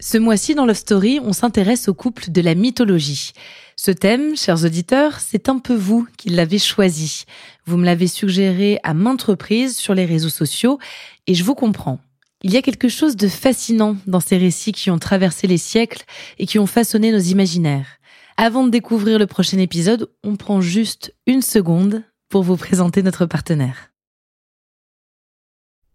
Ce mois-ci, dans Love Story, on s'intéresse au couple de la mythologie. Ce thème, chers auditeurs, c'est un peu vous qui l'avez choisi. Vous me l'avez suggéré à maintes reprises sur les réseaux sociaux et je vous comprends. Il y a quelque chose de fascinant dans ces récits qui ont traversé les siècles et qui ont façonné nos imaginaires. Avant de découvrir le prochain épisode, on prend juste une seconde pour vous présenter notre partenaire.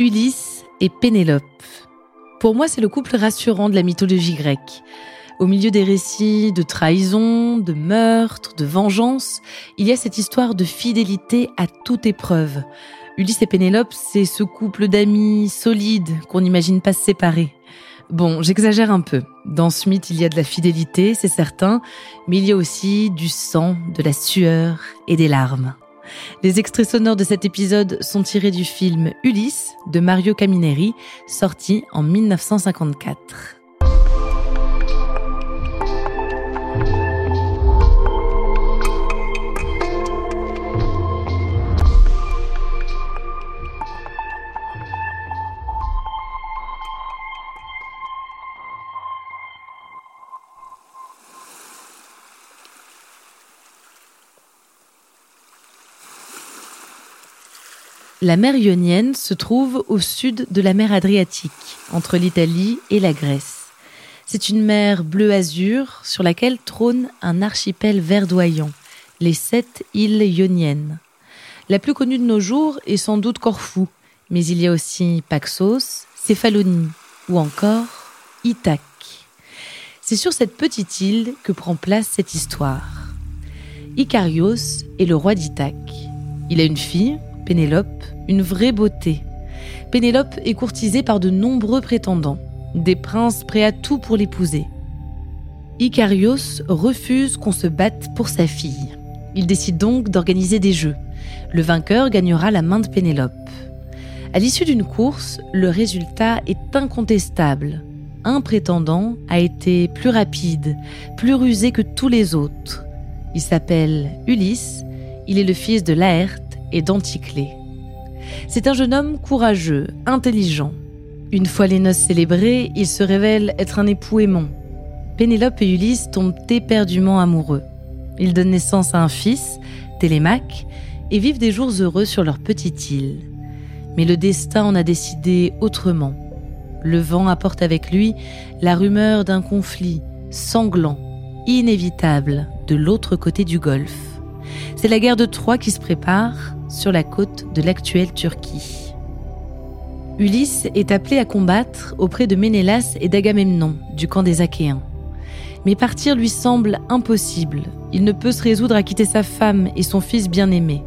Ulysse et Pénélope. Pour moi, c'est le couple rassurant de la mythologie grecque. Au milieu des récits de trahison, de meurtre, de vengeance, il y a cette histoire de fidélité à toute épreuve. Ulysse et Pénélope, c'est ce couple d'amis solides qu'on n'imagine pas se séparer. Bon, j'exagère un peu. Dans ce mythe, il y a de la fidélité, c'est certain, mais il y a aussi du sang, de la sueur et des larmes. Les extraits sonores de cet épisode sont tirés du film Ulysse de Mario Camineri, sorti en 1954. La mer Ionienne se trouve au sud de la mer Adriatique, entre l'Italie et la Grèce. C'est une mer bleu-azur sur laquelle trône un archipel verdoyant, les sept îles ioniennes. La plus connue de nos jours est sans doute Corfou, mais il y a aussi Paxos, Céphalonie ou encore Ithaque. C'est sur cette petite île que prend place cette histoire. Icarios est le roi d'Ithaque. Il a une fille, Pénélope, une vraie beauté. Pénélope est courtisée par de nombreux prétendants, des princes prêts à tout pour l'épouser. Icarios refuse qu'on se batte pour sa fille. Il décide donc d'organiser des jeux. Le vainqueur gagnera la main de Pénélope. À l'issue d'une course, le résultat est incontestable. Un prétendant a été plus rapide, plus rusé que tous les autres. Il s'appelle Ulysse, il est le fils de Laerte et d'Anticlée. C'est un jeune homme courageux, intelligent. Une fois les noces célébrées, il se révèle être un époux aimant. Pénélope et Ulysse tombent éperdument amoureux. Ils donnent naissance à un fils, Télémaque, et vivent des jours heureux sur leur petite île. Mais le destin en a décidé autrement. Le vent apporte avec lui la rumeur d'un conflit sanglant, inévitable, de l'autre côté du golfe. C'est la guerre de Troie qui se prépare, sur la côte de l'actuelle Turquie. Ulysse est appelé à combattre auprès de Ménélas et d'Agamemnon du camp des Achéens. Mais partir lui semble impossible. Il ne peut se résoudre à quitter sa femme et son fils bien-aimé.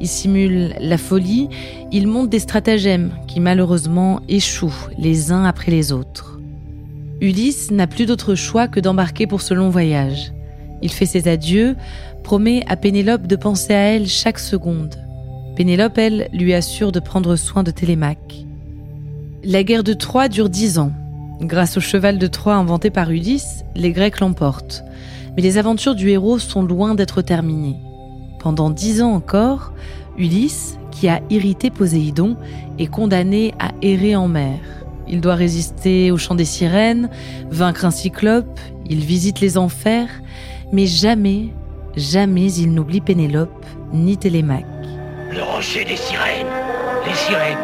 Il simule la folie, il monte des stratagèmes qui malheureusement échouent les uns après les autres. Ulysse n'a plus d'autre choix que d'embarquer pour ce long voyage. Il fait ses adieux, promet à Pénélope de penser à elle chaque seconde. Pénélope, elle, lui assure de prendre soin de Télémaque. La guerre de Troie dure dix ans. Grâce au cheval de Troie inventé par Ulysse, les Grecs l'emportent. Mais les aventures du héros sont loin d'être terminées. Pendant dix ans encore, Ulysse, qui a irrité Poséidon, est condamné à errer en mer. Il doit résister au chant des sirènes, vaincre un cyclope, il visite les enfers, mais jamais, jamais il n'oublie Pénélope ni Télémaque. Le rocher des sirènes. Les sirènes.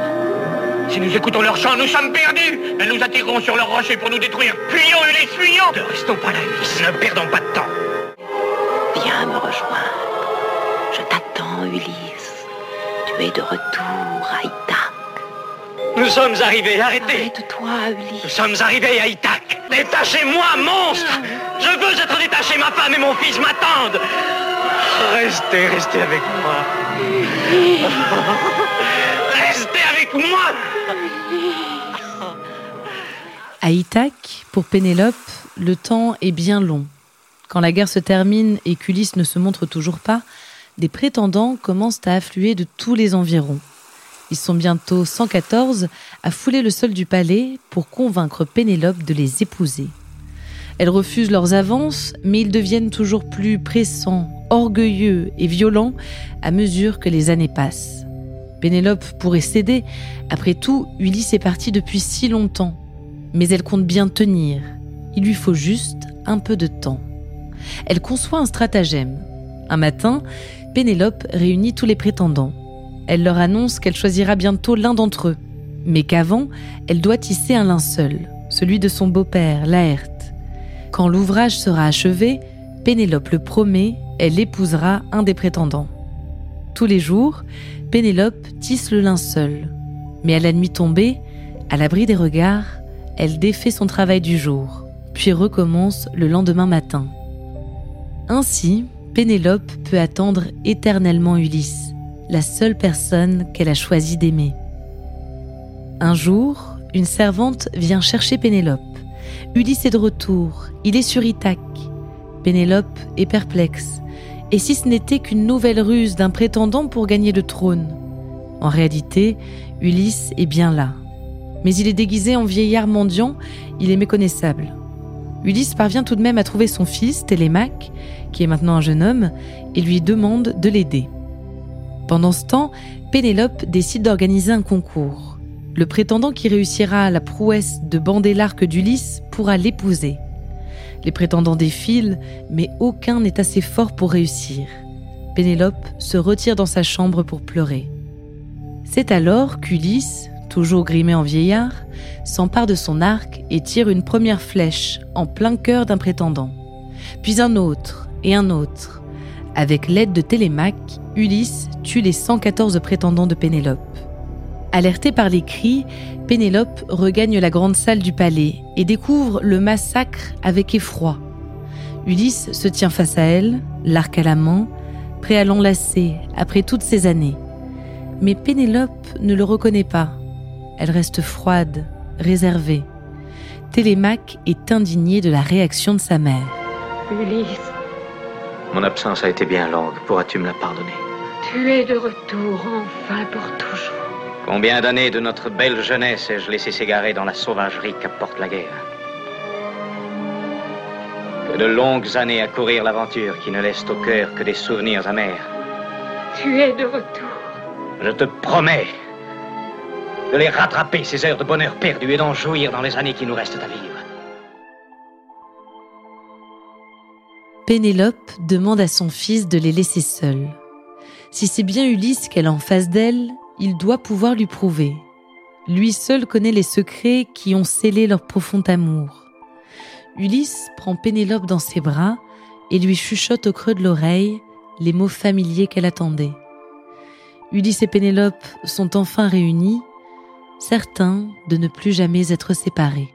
Si nous écoutons leur chant, nous sommes perdus. Elles nous attireront sur leur rocher pour nous détruire. Fuyons, Ulysse, fuyons Ne restons pas là, Ulysse. Ne perdons pas de temps. Viens me rejoindre. Je t'attends, Ulysse. Tu es de retour à Ithaque. Nous sommes arrivés, arrêtez Arrête-toi, Ulysse. Nous sommes arrivés à Ithaque. Détachez-moi, monstre Je veux être détaché, ma femme et mon fils m'attendent Restez, restez avec moi. Restez avec moi À Ithaque, pour Pénélope, le temps est bien long. Quand la guerre se termine et qu'Ulysse ne se montre toujours pas, des prétendants commencent à affluer de tous les environs. Ils sont bientôt 114 à fouler le sol du palais pour convaincre Pénélope de les épouser. Elle refuse leurs avances, mais ils deviennent toujours plus pressants, orgueilleux et violents à mesure que les années passent. Pénélope pourrait céder, après tout, Ulysse est parti depuis si longtemps. Mais elle compte bien tenir. Il lui faut juste un peu de temps. Elle conçoit un stratagème. Un matin, Pénélope réunit tous les prétendants. Elle leur annonce qu'elle choisira bientôt l'un d'entre eux, mais qu'avant, elle doit tisser un linceul, celui de son beau-père, Laerte. Quand l'ouvrage sera achevé, Pénélope le promet, elle épousera un des prétendants. Tous les jours, Pénélope tisse le linceul. Mais à la nuit tombée, à l'abri des regards, elle défait son travail du jour, puis recommence le lendemain matin. Ainsi, Pénélope peut attendre éternellement Ulysse, la seule personne qu'elle a choisi d'aimer. Un jour, une servante vient chercher Pénélope. Ulysse est de retour, il est sur Ithaque. Pénélope est perplexe. Et si ce n'était qu'une nouvelle ruse d'un prétendant pour gagner le trône? En réalité, Ulysse est bien là. Mais il est déguisé en vieillard mendiant, il est méconnaissable. Ulysse parvient tout de même à trouver son fils, Télémaque, qui est maintenant un jeune homme, et lui demande de l'aider. Pendant ce temps, Pénélope décide d'organiser un concours. Le prétendant qui réussira la prouesse de bander l'arc d'Ulysse pourra l'épouser. Les prétendants défilent, mais aucun n'est assez fort pour réussir. Pénélope se retire dans sa chambre pour pleurer. C'est alors qu'Ulysse, toujours grimé en vieillard, s'empare de son arc et tire une première flèche en plein cœur d'un prétendant, puis un autre et un autre. Avec l'aide de Télémaque, Ulysse tue les 114 prétendants de Pénélope. Alertée par les cris, Pénélope regagne la grande salle du palais et découvre le massacre avec effroi. Ulysse se tient face à elle, l'arc à la main, prêt à l'enlacer après toutes ces années. Mais Pénélope ne le reconnaît pas. Elle reste froide, réservée. Télémaque est indigné de la réaction de sa mère. Ulysse, Mon absence a été bien longue. Pourras-tu me la pardonner? Tu es de retour enfin pour toujours. Combien d'années de notre belle jeunesse ai-je laissé s'égarer dans la sauvagerie qu'apporte la guerre Que de longues années à courir l'aventure qui ne laisse au cœur que des souvenirs amers. Tu es de retour. Je te promets de les rattraper, ces heures de bonheur perdues, et d'en jouir dans les années qui nous restent à vivre. Pénélope demande à son fils de les laisser seuls. Si c'est bien Ulysse qu'elle a en face d'elle, il doit pouvoir lui prouver. Lui seul connaît les secrets qui ont scellé leur profond amour. Ulysse prend Pénélope dans ses bras et lui chuchote au creux de l'oreille les mots familiers qu'elle attendait. Ulysse et Pénélope sont enfin réunis, certains de ne plus jamais être séparés.